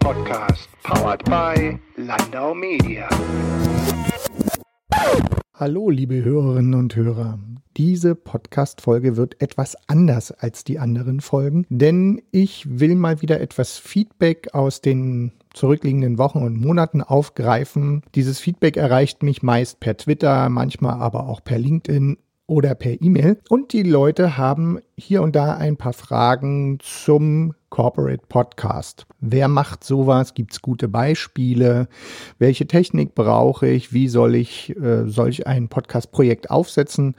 Podcast, powered by Landau Media. Hallo, liebe Hörerinnen und Hörer. Diese Podcast-Folge wird etwas anders als die anderen Folgen, denn ich will mal wieder etwas Feedback aus den zurückliegenden Wochen und Monaten aufgreifen. Dieses Feedback erreicht mich meist per Twitter, manchmal aber auch per LinkedIn oder per E-Mail. Und die Leute haben hier und da ein paar Fragen zum Corporate Podcast. Wer macht sowas? Gibt es gute Beispiele? Welche Technik brauche ich? Wie soll ich äh, solch ein Podcast-Projekt aufsetzen?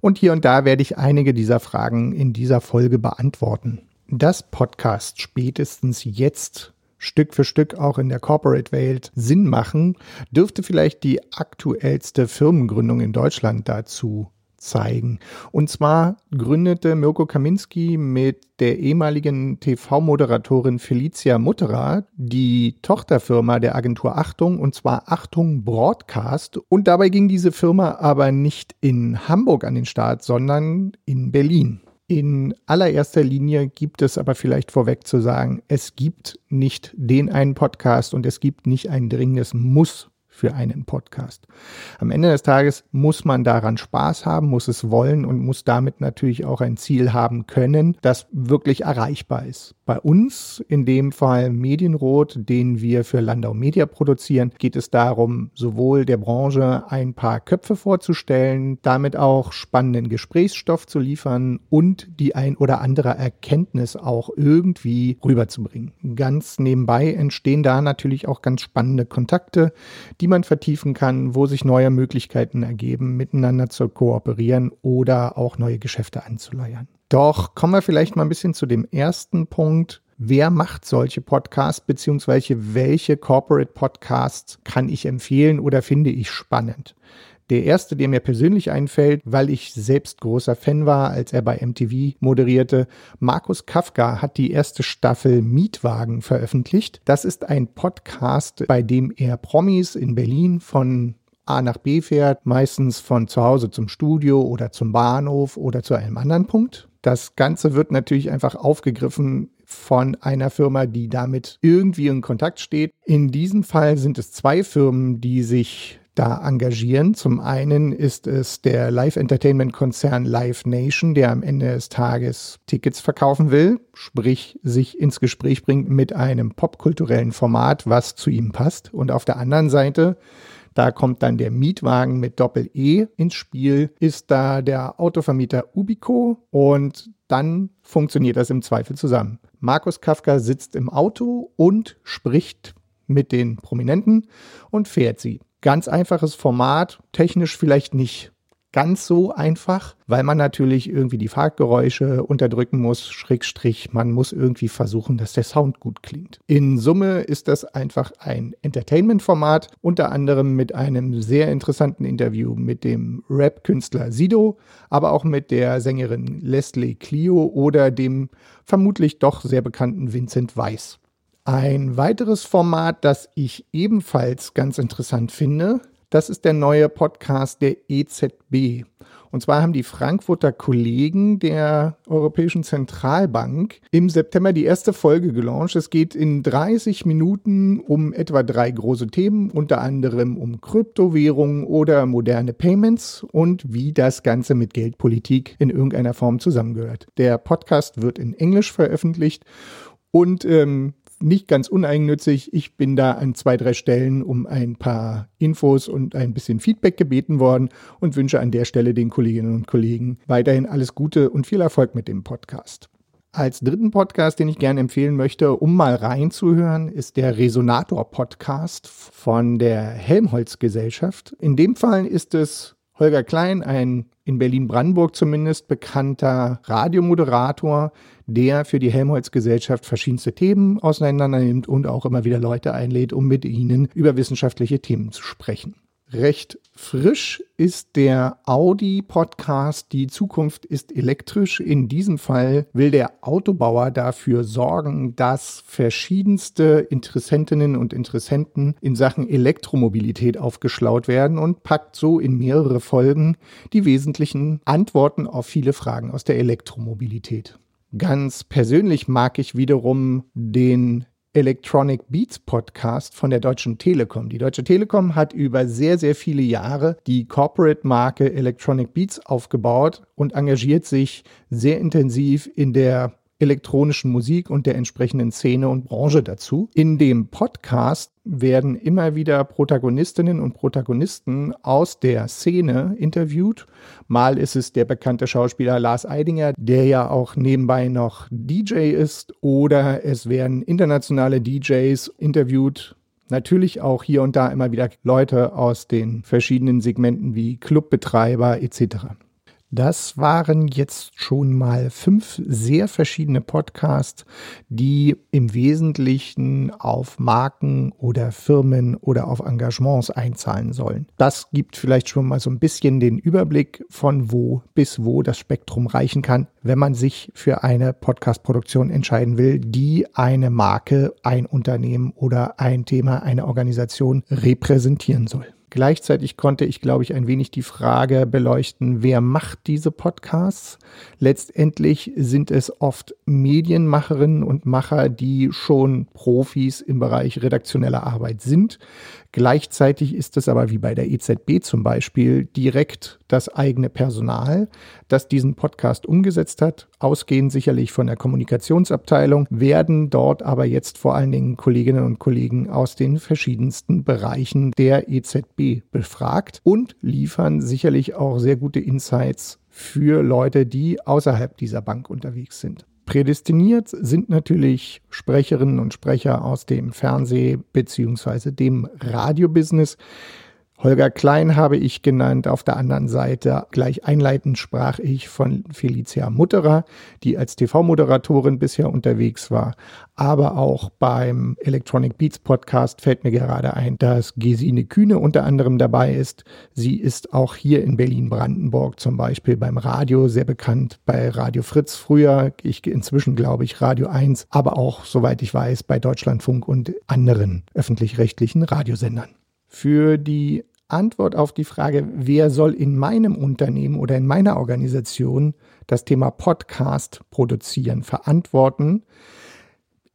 Und hier und da werde ich einige dieser Fragen in dieser Folge beantworten. Das Podcast spätestens jetzt Stück für Stück auch in der Corporate-Welt Sinn machen, dürfte vielleicht die aktuellste Firmengründung in Deutschland dazu zeigen. Und zwar gründete Mirko Kaminski mit der ehemaligen TV-Moderatorin Felicia Mutterer die Tochterfirma der Agentur Achtung, und zwar Achtung Broadcast. Und dabei ging diese Firma aber nicht in Hamburg an den Start, sondern in Berlin. In allererster Linie gibt es aber vielleicht vorweg zu sagen, es gibt nicht den einen Podcast und es gibt nicht ein dringendes Muss für einen Podcast. Am Ende des Tages muss man daran Spaß haben, muss es wollen und muss damit natürlich auch ein Ziel haben können, das wirklich erreichbar ist. Bei uns, in dem Fall Medienrot, den wir für Landau Media produzieren, geht es darum, sowohl der Branche ein paar Köpfe vorzustellen, damit auch spannenden Gesprächsstoff zu liefern und die ein oder andere Erkenntnis auch irgendwie rüberzubringen. Ganz nebenbei entstehen da natürlich auch ganz spannende Kontakte, die die man vertiefen kann, wo sich neue Möglichkeiten ergeben, miteinander zu kooperieren oder auch neue Geschäfte anzuleiern. Doch kommen wir vielleicht mal ein bisschen zu dem ersten Punkt. Wer macht solche Podcasts, beziehungsweise welche Corporate Podcasts kann ich empfehlen oder finde ich spannend? Der erste, der mir persönlich einfällt, weil ich selbst großer Fan war, als er bei MTV moderierte, Markus Kafka hat die erste Staffel Mietwagen veröffentlicht. Das ist ein Podcast, bei dem er Promis in Berlin von A nach B fährt, meistens von zu Hause zum Studio oder zum Bahnhof oder zu einem anderen Punkt. Das Ganze wird natürlich einfach aufgegriffen von einer Firma, die damit irgendwie in Kontakt steht. In diesem Fall sind es zwei Firmen, die sich da engagieren. Zum einen ist es der Live-Entertainment-Konzern Live Nation, der am Ende des Tages Tickets verkaufen will, sprich sich ins Gespräch bringt mit einem popkulturellen Format, was zu ihm passt. Und auf der anderen Seite da kommt dann der Mietwagen mit Doppel-E ins Spiel, ist da der Autovermieter Ubico und dann funktioniert das im Zweifel zusammen. Markus Kafka sitzt im Auto und spricht mit den Prominenten und fährt sie. Ganz einfaches Format, technisch vielleicht nicht ganz so einfach, weil man natürlich irgendwie die Fahrgeräusche unterdrücken muss, Schrägstrich, man muss irgendwie versuchen, dass der Sound gut klingt. In Summe ist das einfach ein Entertainment-Format, unter anderem mit einem sehr interessanten Interview mit dem Rap-Künstler Sido, aber auch mit der Sängerin Leslie Clio oder dem vermutlich doch sehr bekannten Vincent Weiss. Ein weiteres Format, das ich ebenfalls ganz interessant finde, das ist der neue Podcast der EZB. Und zwar haben die Frankfurter Kollegen der Europäischen Zentralbank im September die erste Folge gelauncht. Es geht in 30 Minuten um etwa drei große Themen, unter anderem um Kryptowährungen oder moderne Payments und wie das Ganze mit Geldpolitik in irgendeiner Form zusammengehört. Der Podcast wird in Englisch veröffentlicht und ähm, nicht ganz uneigennützig. Ich bin da an zwei, drei Stellen um ein paar Infos und ein bisschen Feedback gebeten worden und wünsche an der Stelle den Kolleginnen und Kollegen weiterhin alles Gute und viel Erfolg mit dem Podcast. Als dritten Podcast, den ich gerne empfehlen möchte, um mal reinzuhören, ist der Resonator Podcast von der Helmholtz Gesellschaft. In dem Fall ist es Holger Klein, ein in Berlin-Brandenburg zumindest bekannter Radiomoderator, der für die Helmholtz-Gesellschaft verschiedenste Themen auseinander nimmt und auch immer wieder Leute einlädt, um mit ihnen über wissenschaftliche Themen zu sprechen. Recht frisch ist der Audi-Podcast Die Zukunft ist elektrisch. In diesem Fall will der Autobauer dafür sorgen, dass verschiedenste Interessentinnen und Interessenten in Sachen Elektromobilität aufgeschlaut werden und packt so in mehrere Folgen die wesentlichen Antworten auf viele Fragen aus der Elektromobilität. Ganz persönlich mag ich wiederum den Electronic Beats Podcast von der Deutschen Telekom. Die Deutsche Telekom hat über sehr, sehr viele Jahre die Corporate-Marke Electronic Beats aufgebaut und engagiert sich sehr intensiv in der elektronischen Musik und der entsprechenden Szene und Branche dazu. In dem Podcast werden immer wieder Protagonistinnen und Protagonisten aus der Szene interviewt. Mal ist es der bekannte Schauspieler Lars Eidinger, der ja auch nebenbei noch DJ ist, oder es werden internationale DJs interviewt. Natürlich auch hier und da immer wieder Leute aus den verschiedenen Segmenten wie Clubbetreiber etc. Das waren jetzt schon mal fünf sehr verschiedene Podcasts, die im Wesentlichen auf Marken oder Firmen oder auf Engagements einzahlen sollen. Das gibt vielleicht schon mal so ein bisschen den Überblick von wo bis wo das Spektrum reichen kann, wenn man sich für eine Podcast-Produktion entscheiden will, die eine Marke, ein Unternehmen oder ein Thema, eine Organisation repräsentieren soll. Gleichzeitig konnte ich, glaube ich, ein wenig die Frage beleuchten, wer macht diese Podcasts? Letztendlich sind es oft Medienmacherinnen und Macher, die schon Profis im Bereich redaktioneller Arbeit sind. Gleichzeitig ist es aber wie bei der EZB zum Beispiel direkt das eigene Personal, das diesen Podcast umgesetzt hat. Ausgehend sicherlich von der Kommunikationsabteilung, werden dort aber jetzt vor allen Dingen Kolleginnen und Kollegen aus den verschiedensten Bereichen der EZB befragt und liefern sicherlich auch sehr gute Insights für Leute, die außerhalb dieser Bank unterwegs sind. Prädestiniert sind natürlich Sprecherinnen und Sprecher aus dem Fernseh- bzw. dem Radiobusiness. Holger Klein habe ich genannt. Auf der anderen Seite gleich einleitend sprach ich von Felicia Mutterer, die als TV-Moderatorin bisher unterwegs war. Aber auch beim Electronic Beats Podcast fällt mir gerade ein, dass Gesine Kühne unter anderem dabei ist. Sie ist auch hier in Berlin-Brandenburg zum Beispiel beim Radio sehr bekannt, bei Radio Fritz früher, ich inzwischen glaube ich Radio 1, aber auch, soweit ich weiß, bei Deutschlandfunk und anderen öffentlich-rechtlichen Radiosendern. Für die Antwort auf die Frage, wer soll in meinem Unternehmen oder in meiner Organisation das Thema Podcast produzieren, verantworten,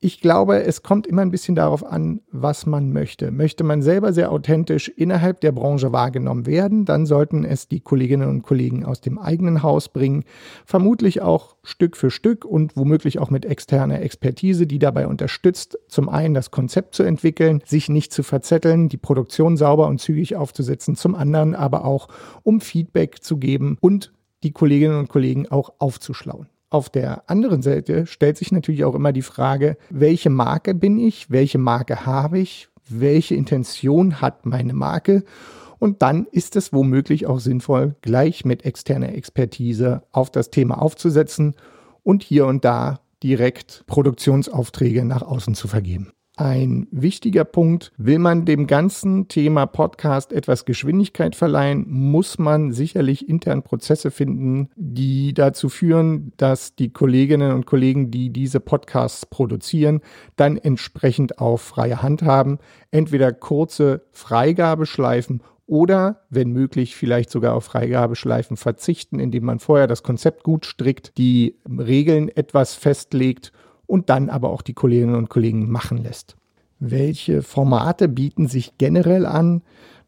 ich glaube, es kommt immer ein bisschen darauf an, was man möchte. Möchte man selber sehr authentisch innerhalb der Branche wahrgenommen werden, dann sollten es die Kolleginnen und Kollegen aus dem eigenen Haus bringen, vermutlich auch Stück für Stück und womöglich auch mit externer Expertise, die dabei unterstützt, zum einen das Konzept zu entwickeln, sich nicht zu verzetteln, die Produktion sauber und zügig aufzusetzen, zum anderen aber auch um Feedback zu geben und die Kolleginnen und Kollegen auch aufzuschlauen. Auf der anderen Seite stellt sich natürlich auch immer die Frage, welche Marke bin ich, welche Marke habe ich, welche Intention hat meine Marke? Und dann ist es womöglich auch sinnvoll, gleich mit externer Expertise auf das Thema aufzusetzen und hier und da direkt Produktionsaufträge nach außen zu vergeben ein wichtiger Punkt. Will man dem ganzen Thema Podcast etwas Geschwindigkeit verleihen, muss man sicherlich intern Prozesse finden, die dazu führen, dass die Kolleginnen und Kollegen, die diese Podcasts produzieren, dann entsprechend auch freie Hand haben. Entweder kurze Freigabeschleifen oder, wenn möglich, vielleicht sogar auf Freigabeschleifen verzichten, indem man vorher das Konzept gut strickt, die Regeln etwas festlegt und dann aber auch die Kolleginnen und Kollegen machen lässt. Welche Formate bieten sich generell an?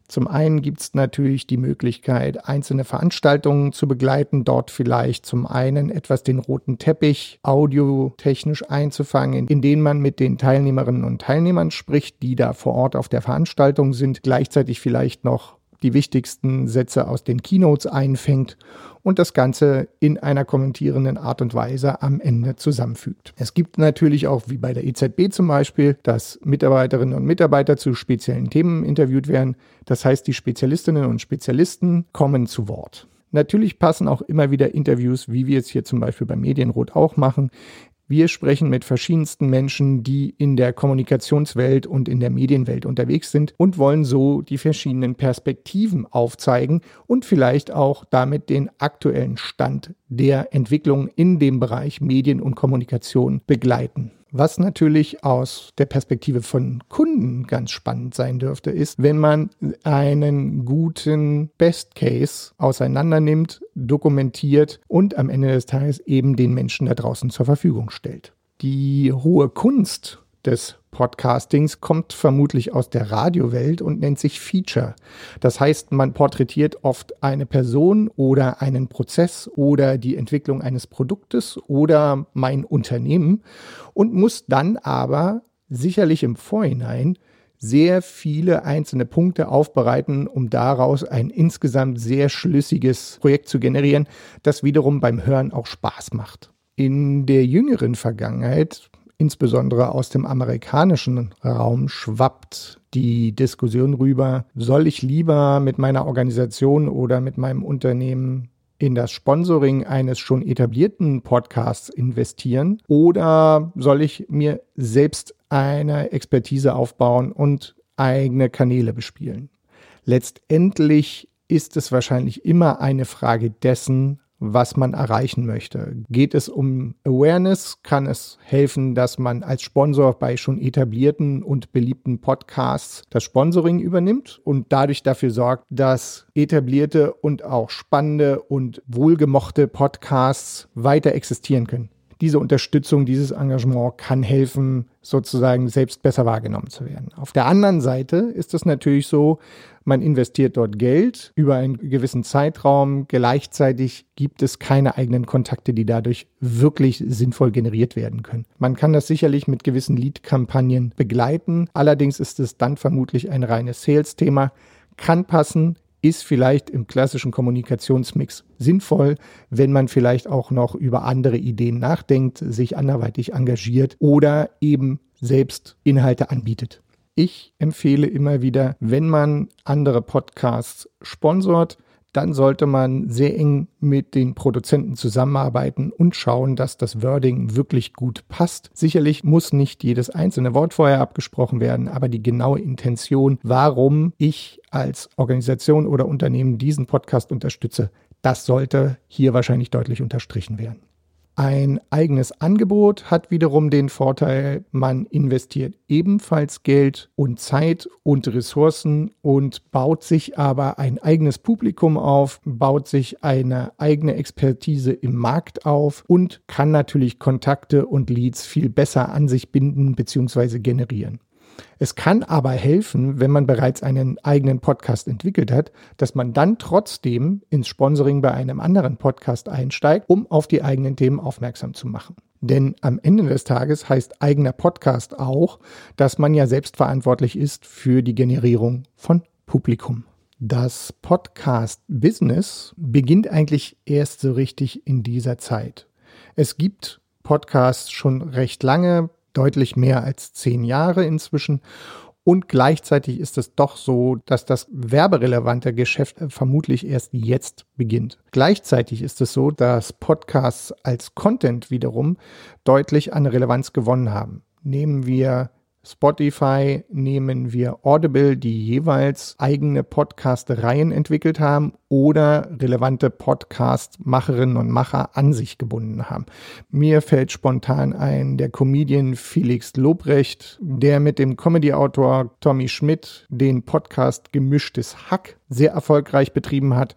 Zum einen gibt es natürlich die Möglichkeit, einzelne Veranstaltungen zu begleiten, dort vielleicht zum einen etwas den roten Teppich audiotechnisch einzufangen, in denen man mit den Teilnehmerinnen und Teilnehmern spricht, die da vor Ort auf der Veranstaltung sind, gleichzeitig vielleicht noch die wichtigsten Sätze aus den Keynotes einfängt und das Ganze in einer kommentierenden Art und Weise am Ende zusammenfügt. Es gibt natürlich auch, wie bei der EZB zum Beispiel, dass Mitarbeiterinnen und Mitarbeiter zu speziellen Themen interviewt werden. Das heißt, die Spezialistinnen und Spezialisten kommen zu Wort. Natürlich passen auch immer wieder Interviews, wie wir es hier zum Beispiel bei Medienrot auch machen, wir sprechen mit verschiedensten Menschen, die in der Kommunikationswelt und in der Medienwelt unterwegs sind und wollen so die verschiedenen Perspektiven aufzeigen und vielleicht auch damit den aktuellen Stand der Entwicklung in dem Bereich Medien und Kommunikation begleiten. Was natürlich aus der Perspektive von Kunden ganz spannend sein dürfte, ist, wenn man einen guten Best Case auseinandernimmt, dokumentiert und am Ende des Tages eben den Menschen da draußen zur Verfügung stellt. Die hohe Kunst des Podcastings kommt vermutlich aus der Radiowelt und nennt sich Feature. Das heißt, man porträtiert oft eine Person oder einen Prozess oder die Entwicklung eines Produktes oder mein Unternehmen und muss dann aber sicherlich im Vorhinein sehr viele einzelne Punkte aufbereiten, um daraus ein insgesamt sehr schlüssiges Projekt zu generieren, das wiederum beim Hören auch Spaß macht. In der jüngeren Vergangenheit insbesondere aus dem amerikanischen Raum schwappt die Diskussion rüber, soll ich lieber mit meiner Organisation oder mit meinem Unternehmen in das Sponsoring eines schon etablierten Podcasts investieren oder soll ich mir selbst eine Expertise aufbauen und eigene Kanäle bespielen? Letztendlich ist es wahrscheinlich immer eine Frage dessen, was man erreichen möchte. Geht es um Awareness, kann es helfen, dass man als Sponsor bei schon etablierten und beliebten Podcasts das Sponsoring übernimmt und dadurch dafür sorgt, dass etablierte und auch spannende und wohlgemochte Podcasts weiter existieren können diese Unterstützung, dieses Engagement kann helfen, sozusagen selbst besser wahrgenommen zu werden. Auf der anderen Seite ist es natürlich so, man investiert dort Geld über einen gewissen Zeitraum. Gleichzeitig gibt es keine eigenen Kontakte, die dadurch wirklich sinnvoll generiert werden können. Man kann das sicherlich mit gewissen Lead-Kampagnen begleiten. Allerdings ist es dann vermutlich ein reines Sales-Thema. Kann passen, ist vielleicht im klassischen Kommunikationsmix sinnvoll, wenn man vielleicht auch noch über andere Ideen nachdenkt, sich anderweitig engagiert oder eben selbst Inhalte anbietet. Ich empfehle immer wieder, wenn man andere Podcasts sponsort, dann sollte man sehr eng mit den Produzenten zusammenarbeiten und schauen, dass das Wording wirklich gut passt. Sicherlich muss nicht jedes einzelne Wort vorher abgesprochen werden, aber die genaue Intention, warum ich als Organisation oder Unternehmen diesen Podcast unterstütze, das sollte hier wahrscheinlich deutlich unterstrichen werden. Ein eigenes Angebot hat wiederum den Vorteil, man investiert ebenfalls Geld und Zeit und Ressourcen und baut sich aber ein eigenes Publikum auf, baut sich eine eigene Expertise im Markt auf und kann natürlich Kontakte und Leads viel besser an sich binden bzw. generieren. Es kann aber helfen, wenn man bereits einen eigenen Podcast entwickelt hat, dass man dann trotzdem ins Sponsoring bei einem anderen Podcast einsteigt, um auf die eigenen Themen aufmerksam zu machen. Denn am Ende des Tages heißt eigener Podcast auch, dass man ja selbstverantwortlich ist für die Generierung von Publikum. Das Podcast-Business beginnt eigentlich erst so richtig in dieser Zeit. Es gibt Podcasts schon recht lange, deutlich mehr als zehn Jahre inzwischen. Und gleichzeitig ist es doch so, dass das werberelevante Geschäft vermutlich erst jetzt beginnt. Gleichzeitig ist es so, dass Podcasts als Content wiederum deutlich an Relevanz gewonnen haben. Nehmen wir Spotify nehmen wir Audible, die jeweils eigene Podcast-Reihen entwickelt haben oder relevante Podcast-Macherinnen und Macher an sich gebunden haben. Mir fällt spontan ein der Comedian Felix Lobrecht, der mit dem Comedy-Autor Tommy Schmidt den Podcast Gemischtes Hack sehr erfolgreich betrieben hat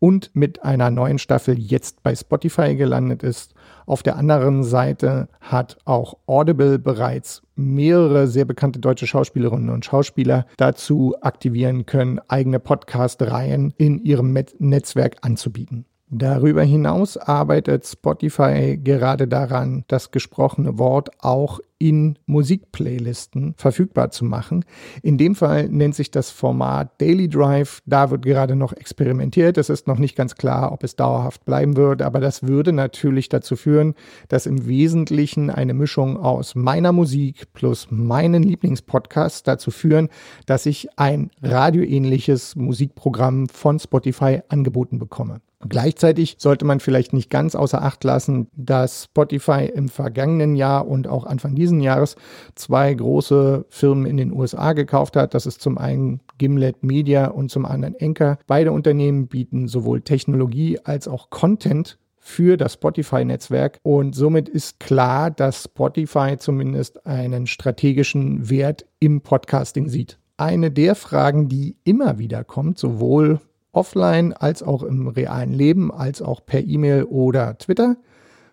und mit einer neuen Staffel jetzt bei Spotify gelandet ist. Auf der anderen Seite hat auch Audible bereits mehrere sehr bekannte deutsche Schauspielerinnen und Schauspieler dazu aktivieren können, eigene Podcast-Reihen in ihrem Netzwerk anzubieten. Darüber hinaus arbeitet Spotify gerade daran, das gesprochene Wort auch in Musikplaylisten verfügbar zu machen. In dem Fall nennt sich das Format Daily Drive. Da wird gerade noch experimentiert. Es ist noch nicht ganz klar, ob es dauerhaft bleiben wird, aber das würde natürlich dazu führen, dass im Wesentlichen eine Mischung aus meiner Musik plus meinen Lieblingspodcasts dazu führen, dass ich ein radioähnliches Musikprogramm von Spotify angeboten bekomme. Gleichzeitig sollte man vielleicht nicht ganz außer Acht lassen, dass Spotify im vergangenen Jahr und auch Anfang diesen Jahres zwei große Firmen in den USA gekauft hat. Das ist zum einen Gimlet Media und zum anderen Enker. Beide Unternehmen bieten sowohl Technologie als auch Content für das Spotify-Netzwerk. Und somit ist klar, dass Spotify zumindest einen strategischen Wert im Podcasting sieht. Eine der Fragen, die immer wieder kommt, sowohl offline als auch im realen Leben, als auch per E-Mail oder Twitter.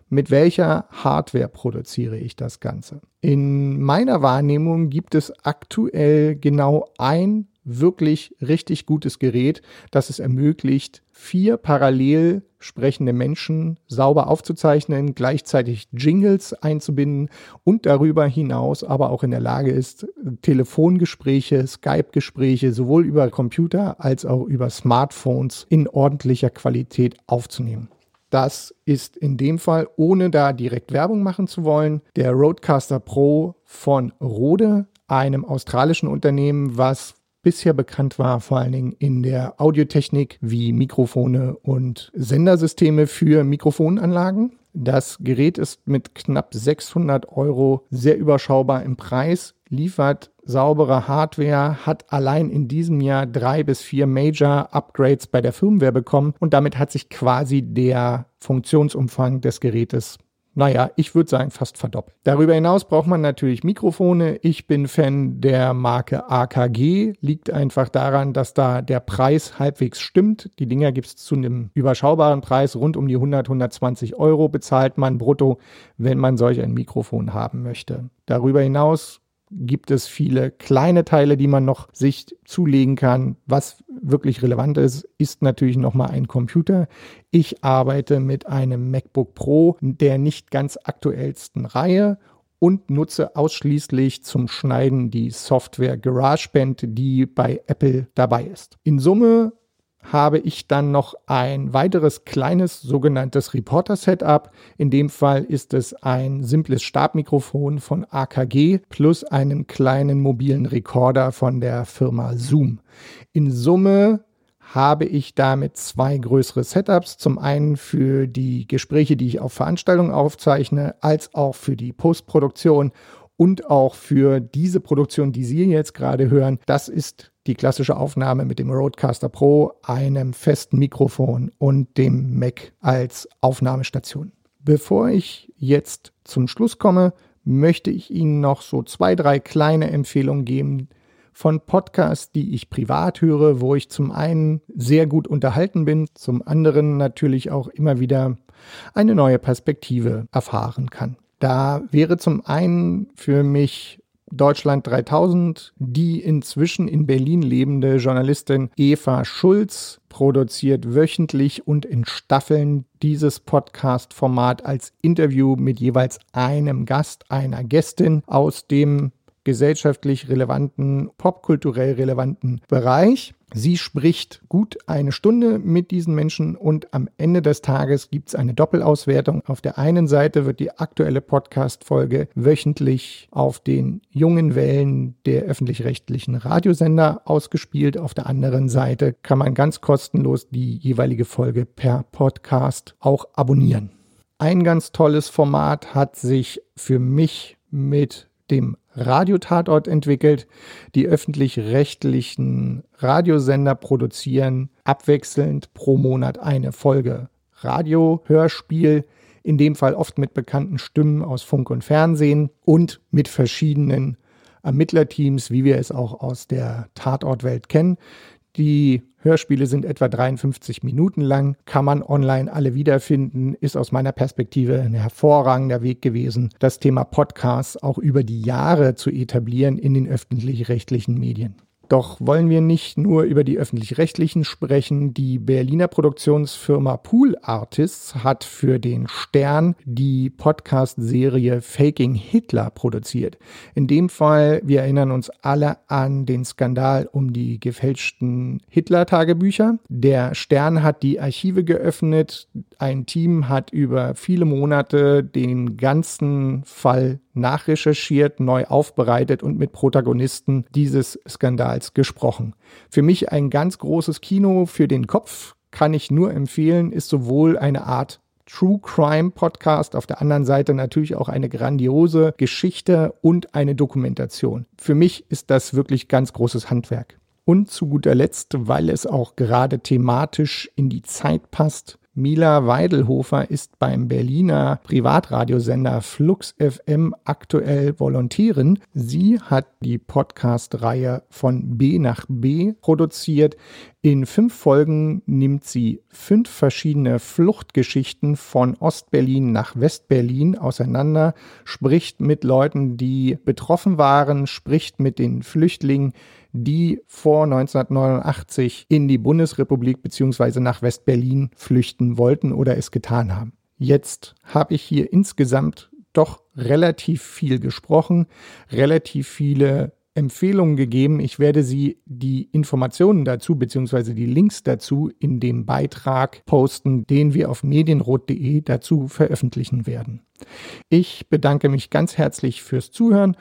Mit welcher Hardware produziere ich das Ganze. In meiner Wahrnehmung gibt es aktuell genau ein wirklich richtig gutes Gerät, das es ermöglicht, vier parallel sprechende Menschen sauber aufzuzeichnen, gleichzeitig Jingles einzubinden und darüber hinaus aber auch in der Lage ist, Telefongespräche, Skype-Gespräche sowohl über Computer als auch über Smartphones in ordentlicher Qualität aufzunehmen. Das ist in dem Fall, ohne da direkt Werbung machen zu wollen, der Roadcaster Pro von Rode, einem australischen Unternehmen, was bisher bekannt war, vor allen Dingen in der Audiotechnik wie Mikrofone und Sendersysteme für Mikrofonanlagen. Das Gerät ist mit knapp 600 Euro sehr überschaubar im Preis, liefert saubere Hardware, hat allein in diesem Jahr drei bis vier Major Upgrades bei der Firmware bekommen und damit hat sich quasi der Funktionsumfang des Gerätes naja, ich würde sagen, fast verdoppelt. Darüber hinaus braucht man natürlich Mikrofone. Ich bin Fan der Marke AKG. Liegt einfach daran, dass da der Preis halbwegs stimmt. Die Dinger gibt es zu einem überschaubaren Preis. Rund um die 100, 120 Euro bezahlt man brutto, wenn man solch ein Mikrofon haben möchte. Darüber hinaus gibt es viele kleine Teile, die man noch sich zulegen kann. Was wirklich relevant ist, ist natürlich nochmal ein Computer. Ich arbeite mit einem MacBook Pro der nicht ganz aktuellsten Reihe und nutze ausschließlich zum Schneiden die Software GarageBand, die bei Apple dabei ist. In Summe habe ich dann noch ein weiteres kleines sogenanntes Reporter-Setup. In dem Fall ist es ein simples Stabmikrofon von AKG plus einen kleinen mobilen Rekorder von der Firma Zoom. In Summe habe ich damit zwei größere Setups. Zum einen für die Gespräche, die ich auf Veranstaltungen aufzeichne, als auch für die Postproduktion und auch für diese Produktion, die Sie jetzt gerade hören. Das ist die klassische Aufnahme mit dem Roadcaster Pro, einem festen Mikrofon und dem Mac als Aufnahmestation. Bevor ich jetzt zum Schluss komme, möchte ich Ihnen noch so zwei, drei kleine Empfehlungen geben von Podcasts, die ich privat höre, wo ich zum einen sehr gut unterhalten bin, zum anderen natürlich auch immer wieder eine neue Perspektive erfahren kann. Da wäre zum einen für mich Deutschland 3000 die inzwischen in Berlin lebende Journalistin Eva Schulz produziert wöchentlich und in Staffeln dieses Podcast-Format als Interview mit jeweils einem Gast, einer Gästin aus dem gesellschaftlich relevanten, popkulturell relevanten Bereich. Sie spricht gut eine Stunde mit diesen Menschen und am Ende des Tages gibt es eine Doppelauswertung. Auf der einen Seite wird die aktuelle Podcast-Folge wöchentlich auf den jungen Wellen der öffentlich-rechtlichen Radiosender ausgespielt. Auf der anderen Seite kann man ganz kostenlos die jeweilige Folge per Podcast auch abonnieren. Ein ganz tolles Format hat sich für mich mit dem Radiotatort entwickelt. Die öffentlich-rechtlichen Radiosender produzieren abwechselnd pro Monat eine Folge Radio-Hörspiel, in dem Fall oft mit bekannten Stimmen aus Funk und Fernsehen und mit verschiedenen Ermittlerteams, wie wir es auch aus der Tatortwelt kennen. Die Hörspiele sind etwa 53 Minuten lang, kann man online alle wiederfinden, ist aus meiner Perspektive ein hervorragender Weg gewesen, das Thema Podcasts auch über die Jahre zu etablieren in den öffentlich-rechtlichen Medien. Doch wollen wir nicht nur über die öffentlich-rechtlichen sprechen. Die Berliner Produktionsfirma Pool Artists hat für den Stern die Podcast-Serie Faking Hitler produziert. In dem Fall, wir erinnern uns alle an den Skandal um die gefälschten Hitler-Tagebücher. Der Stern hat die Archive geöffnet. Ein Team hat über viele Monate den ganzen Fall nachrecherchiert, neu aufbereitet und mit Protagonisten dieses Skandals gesprochen. Für mich ein ganz großes Kino für den Kopf, kann ich nur empfehlen, ist sowohl eine Art True Crime Podcast, auf der anderen Seite natürlich auch eine grandiose Geschichte und eine Dokumentation. Für mich ist das wirklich ganz großes Handwerk. Und zu guter Letzt, weil es auch gerade thematisch in die Zeit passt, Mila Weidelhofer ist beim Berliner Privatradiosender Flux FM aktuell Volontärin. Sie hat die Podcast-Reihe von B nach B produziert. In fünf Folgen nimmt sie fünf verschiedene Fluchtgeschichten von Ostberlin nach Westberlin auseinander, spricht mit Leuten, die betroffen waren, spricht mit den Flüchtlingen, die vor 1989 in die Bundesrepublik bzw. nach Westberlin flüchten wollten oder es getan haben. Jetzt habe ich hier insgesamt doch relativ viel gesprochen, relativ viele Empfehlungen gegeben. Ich werde Sie die Informationen dazu bzw. die Links dazu in dem Beitrag posten, den wir auf medienrot.de dazu veröffentlichen werden. Ich bedanke mich ganz herzlich fürs Zuhören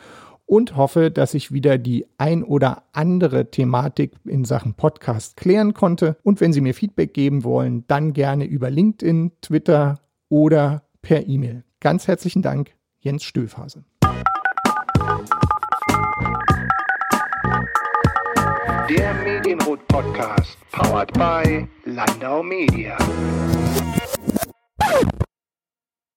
und hoffe, dass ich wieder die ein oder andere Thematik in Sachen Podcast klären konnte. Und wenn Sie mir Feedback geben wollen, dann gerne über LinkedIn, Twitter oder per E-Mail. Ganz herzlichen Dank, Jens Stöfhase. Der Medienrot Podcast, powered by Landau Media.